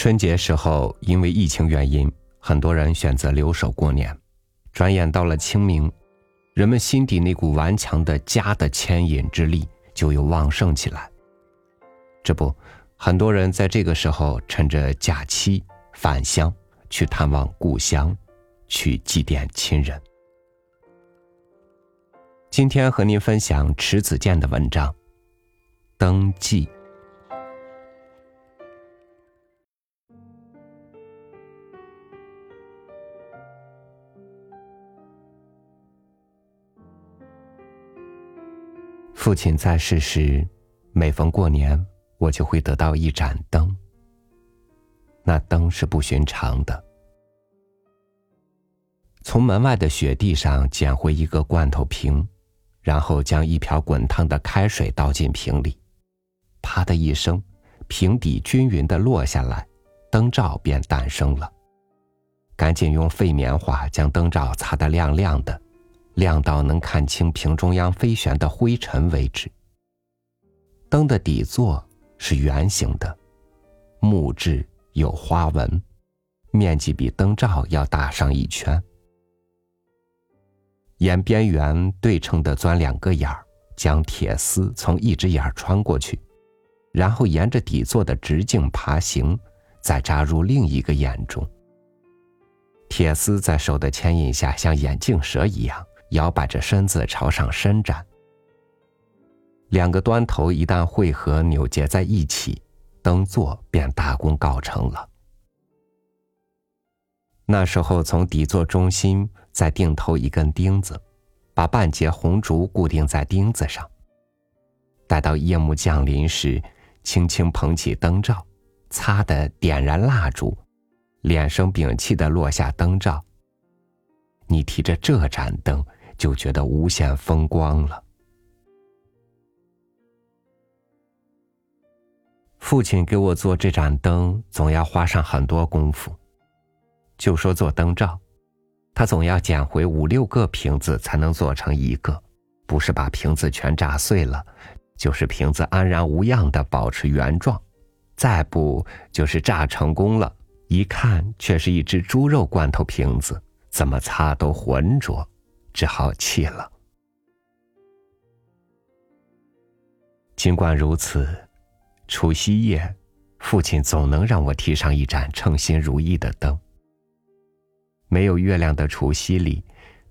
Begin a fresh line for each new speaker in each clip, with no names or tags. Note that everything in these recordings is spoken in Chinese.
春节时候，因为疫情原因，很多人选择留守过年。转眼到了清明，人们心底那股顽强的家的牵引之力就又旺盛起来。这不，很多人在这个时候趁着假期返乡，去探望故乡，去祭奠亲人。今天和您分享迟子建的文章《登记》。父亲在世时，每逢过年，我就会得到一盏灯。那灯是不寻常的。从门外的雪地上捡回一个罐头瓶，然后将一瓢滚烫的开水倒进瓶里，啪的一声，瓶底均匀的落下来，灯罩便诞生了。赶紧用废棉花将灯罩擦得亮亮的。亮到能看清瓶中央飞旋的灰尘为止。灯的底座是圆形的，木质有花纹，面积比灯罩要大上一圈。沿边缘对称的钻两个眼儿，将铁丝从一只眼儿穿过去，然后沿着底座的直径爬行，再扎入另一个眼中。铁丝在手的牵引下，像眼镜蛇一样。摇摆着身子朝上伸展，两个端头一旦汇合扭结在一起，灯座便大功告成了。那时候，从底座中心再钉头一根钉子，把半截红烛固定在钉子上。待到夜幕降临时，轻轻捧起灯罩，擦的点燃蜡烛，脸生屏气的落下灯罩。你提着这盏灯。就觉得无限风光了。父亲给我做这盏灯，总要花上很多功夫。就说做灯罩，他总要捡回五六个瓶子才能做成一个，不是把瓶子全炸碎了，就是瓶子安然无恙的保持原状，再不就是炸成功了，一看却是一只猪肉罐头瓶子，怎么擦都浑浊。只好弃了。尽管如此，除夕夜，父亲总能让我提上一盏称心如意的灯。没有月亮的除夕里，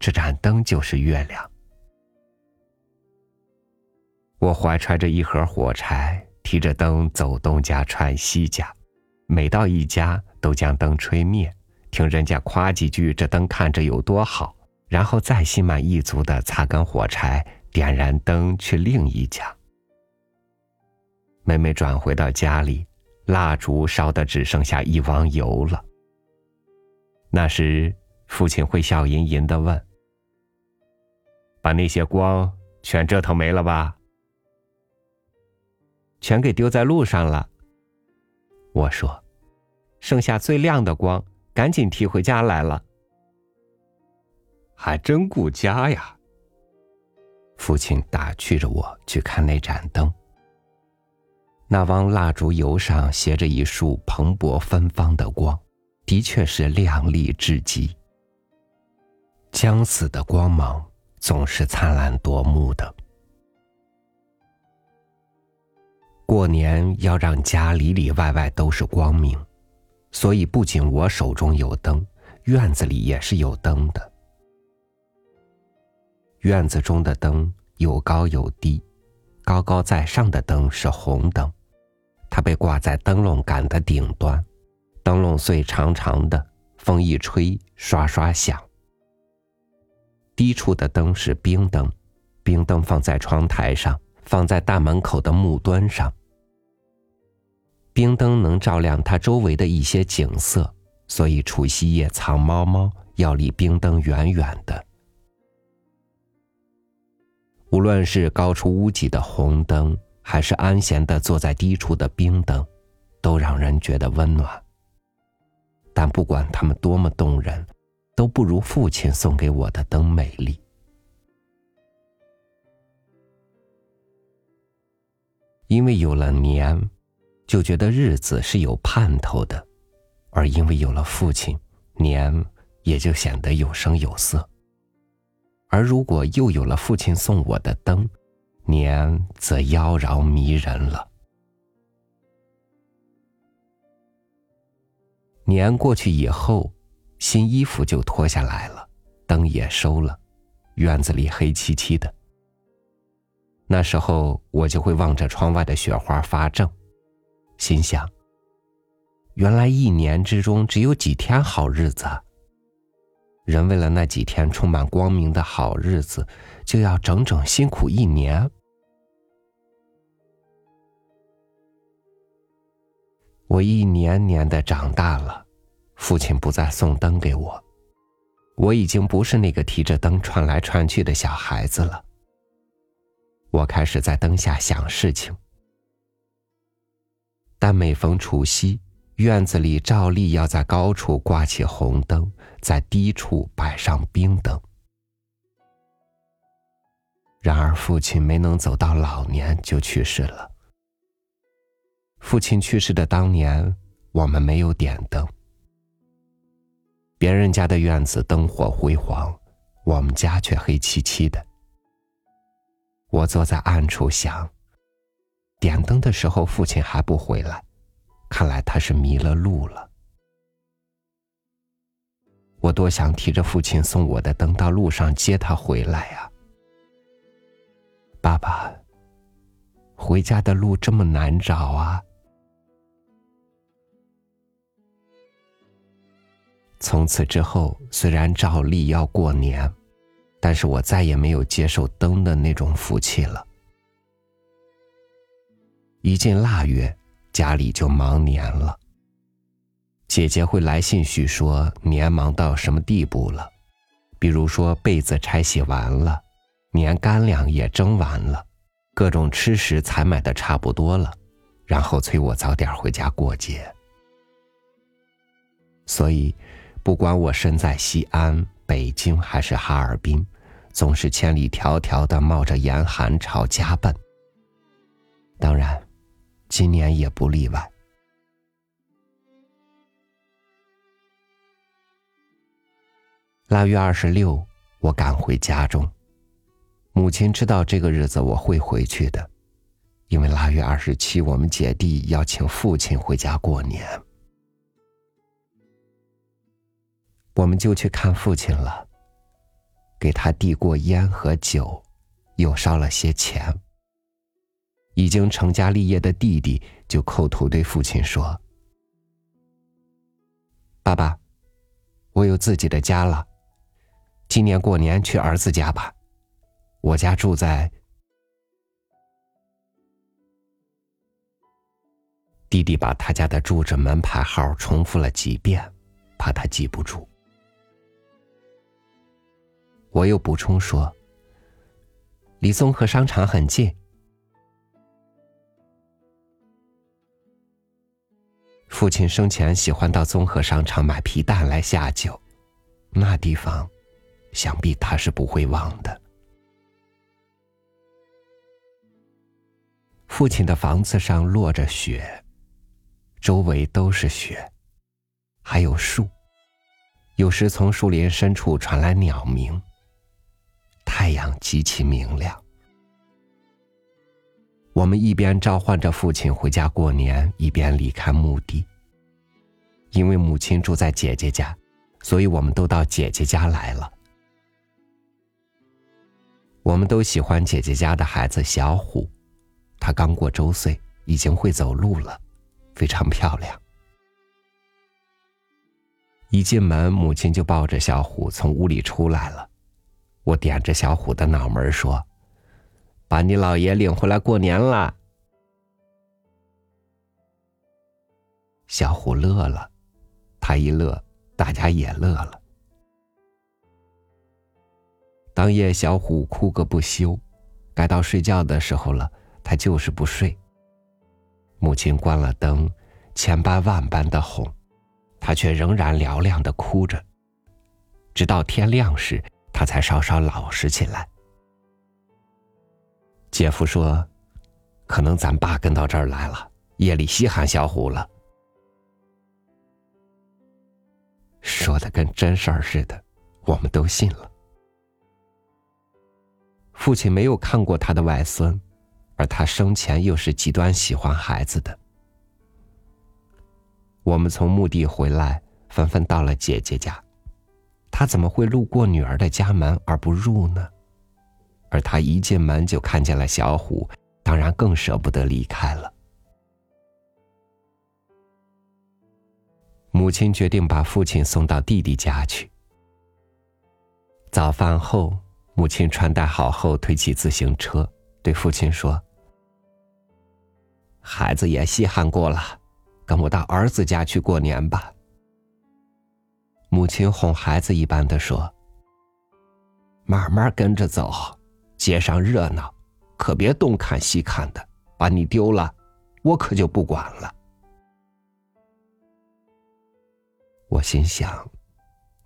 这盏灯就是月亮。我怀揣着一盒火柴，提着灯走东家串西家，每到一家都将灯吹灭，听人家夸几句这灯看着有多好。然后再心满意足的擦干火柴，点燃灯去另一家。每每转回到家里，蜡烛烧的只剩下一汪油了。那时，父亲会笑吟吟的问：“把那些光全折腾没了吧？”“全给丢在路上了。”我说：“剩下最亮的光，赶紧提回家来了。”还真顾家呀！父亲打趣着我去看那盏灯。那汪蜡烛油上斜着一束蓬勃芬芳的光，的确是亮丽至极。将死的光芒总是灿烂夺目的。过年要让家里里外外都是光明，所以不仅我手中有灯，院子里也是有灯的。院子中的灯有高有低，高高在上的灯是红灯，它被挂在灯笼杆的顶端，灯笼穗长长的，风一吹刷刷响。低处的灯是冰灯，冰灯放在窗台上，放在大门口的木墩上。冰灯能照亮它周围的一些景色，所以除夕夜藏猫猫要离冰灯远远的。无论是高出屋脊的红灯，还是安闲的坐在低处的冰灯，都让人觉得温暖。但不管它们多么动人，都不如父亲送给我的灯美丽。因为有了年，就觉得日子是有盼头的，而因为有了父亲，年也就显得有声有色。而如果又有了父亲送我的灯，年则妖娆迷人了。年过去以后，新衣服就脱下来了，灯也收了，院子里黑漆漆的。那时候我就会望着窗外的雪花发怔，心想：原来一年之中只有几天好日子。人为了那几天充满光明的好日子，就要整整辛苦一年。我一年年的长大了，父亲不再送灯给我，我已经不是那个提着灯串来串去的小孩子了。我开始在灯下想事情，但每逢除夕，院子里照例要在高处挂起红灯，在低处摆上冰灯。然而，父亲没能走到老年就去世了。父亲去世的当年，我们没有点灯。别人家的院子灯火辉煌，我们家却黑漆漆的。我坐在暗处想，点灯的时候父亲还不回来，看来他是迷了路了。我多想提着父亲送我的灯到路上接他回来呀！爸爸，回家的路这么难找啊！从此之后，虽然照例要过年。但是我再也没有接受灯的那种福气了。一进腊月，家里就忙年了。姐姐会来信叙说年忙到什么地步了，比如说被子拆洗完了，年干粮也蒸完了，各种吃食采买的差不多了，然后催我早点回家过节。所以，不管我身在西安、北京还是哈尔滨。总是千里迢迢的冒着严寒朝家奔。当然，今年也不例外。腊月二十六，我赶回家中。母亲知道这个日子我会回去的，因为腊月二十七，我们姐弟要请父亲回家过年，我们就去看父亲了。给他递过烟和酒，又烧了些钱。已经成家立业的弟弟就叩头对父亲说：“爸爸，我有自己的家了，今年过年去儿子家吧。我家住在……”弟弟把他家的住址门牌号重复了几遍，怕他记不住。我又补充说：“离综合商场很近。”父亲生前喜欢到综合商场买皮蛋来下酒，那地方，想必他是不会忘的。父亲的房子上落着雪，周围都是雪，还有树，有时从树林深处传来鸟鸣。太阳极其明亮，我们一边召唤着父亲回家过年，一边离开墓地。因为母亲住在姐姐家，所以我们都到姐姐家来了。我们都喜欢姐姐家的孩子小虎，他刚过周岁，已经会走路了，非常漂亮。一进门，母亲就抱着小虎从屋里出来了。我点着小虎的脑门说：“把你姥爷领回来过年了。”小虎乐了，他一乐，大家也乐了。当夜，小虎哭个不休，该到睡觉的时候了，他就是不睡。母亲关了灯，千般万般的哄，他却仍然嘹亮的哭着，直到天亮时。他才稍稍老实起来。姐夫说：“可能咱爸跟到这儿来了，夜里稀罕小虎了。”说的跟真事儿似的，我们都信了。父亲没有看过他的外孙，而他生前又是极端喜欢孩子的。我们从墓地回来，纷纷到了姐姐家。他怎么会路过女儿的家门而不入呢？而他一进门就看见了小虎，当然更舍不得离开了。母亲决定把父亲送到弟弟家去。早饭后，母亲穿戴好后，推起自行车，对父亲说：“孩子也稀罕过了，跟我到儿子家去过年吧。”母亲哄孩子一般的说：“慢慢跟着走，街上热闹，可别东看西看的，把你丢了，我可就不管了。”我心想，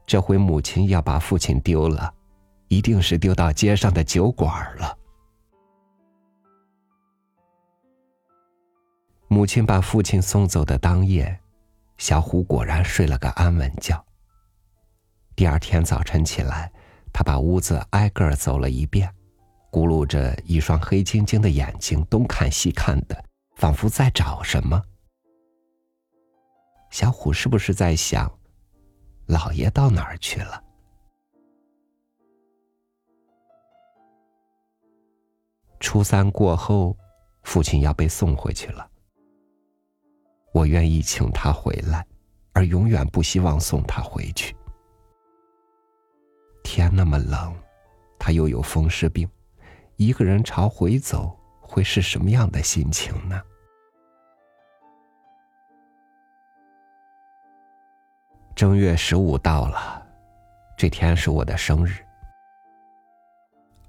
这回母亲要把父亲丢了，一定是丢到街上的酒馆了。母亲把父亲送走的当夜，小虎果然睡了个安稳觉。第二天早晨起来，他把屋子挨个走了一遍，咕噜着一双黑晶晶的眼睛，东看西看的，仿佛在找什么。小虎是不是在想，老爷到哪儿去了？初三过后，父亲要被送回去了。我愿意请他回来，而永远不希望送他回去。天那么冷，他又有风湿病，一个人朝回走，会是什么样的心情呢？正月十五到了，这天是我的生日。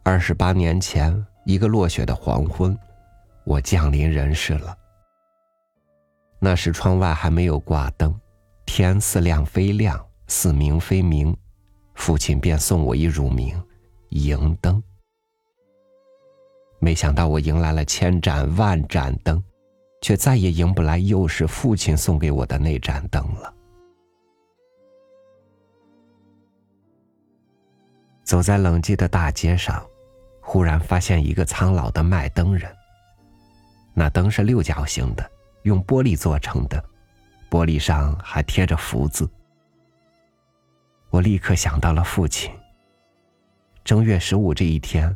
二十八年前，一个落雪的黄昏，我降临人世了。那时窗外还没有挂灯，天似亮非亮，似明非明，父亲便送我一乳名——迎灯。没想到我迎来了千盏万盏灯，却再也迎不来又是父亲送给我的那盏灯了。走在冷寂的大街上，忽然发现一个苍老的卖灯人。那灯是六角形的，用玻璃做成的，玻璃上还贴着福字。我立刻想到了父亲。正月十五这一天，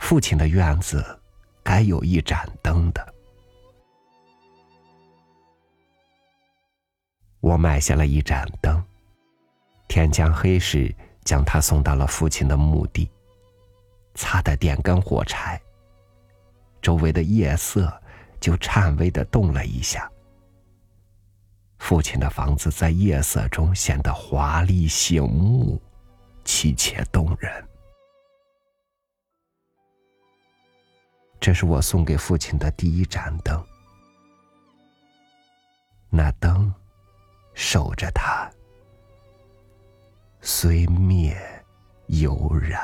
父亲的院子该有一盏灯的。我买下了一盏灯。天将黑时。将他送到了父亲的墓地，擦的点根火柴。周围的夜色就颤巍的动了一下。父亲的房子在夜色中显得华丽醒目，凄切动人。这是我送给父亲的第一盏灯，那灯守着他。虽灭犹燃。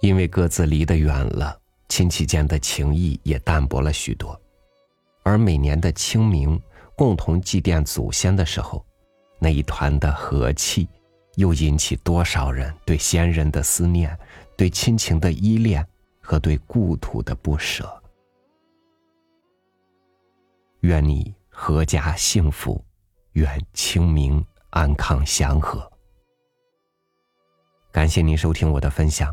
因为各自离得远了，亲戚间的情谊也淡薄了许多。而每年的清明，共同祭奠祖先的时候，那一团的和气。又引起多少人对先人的思念，对亲情的依恋和对故土的不舍？愿你阖家幸福，愿清明安康祥和。感谢您收听我的分享，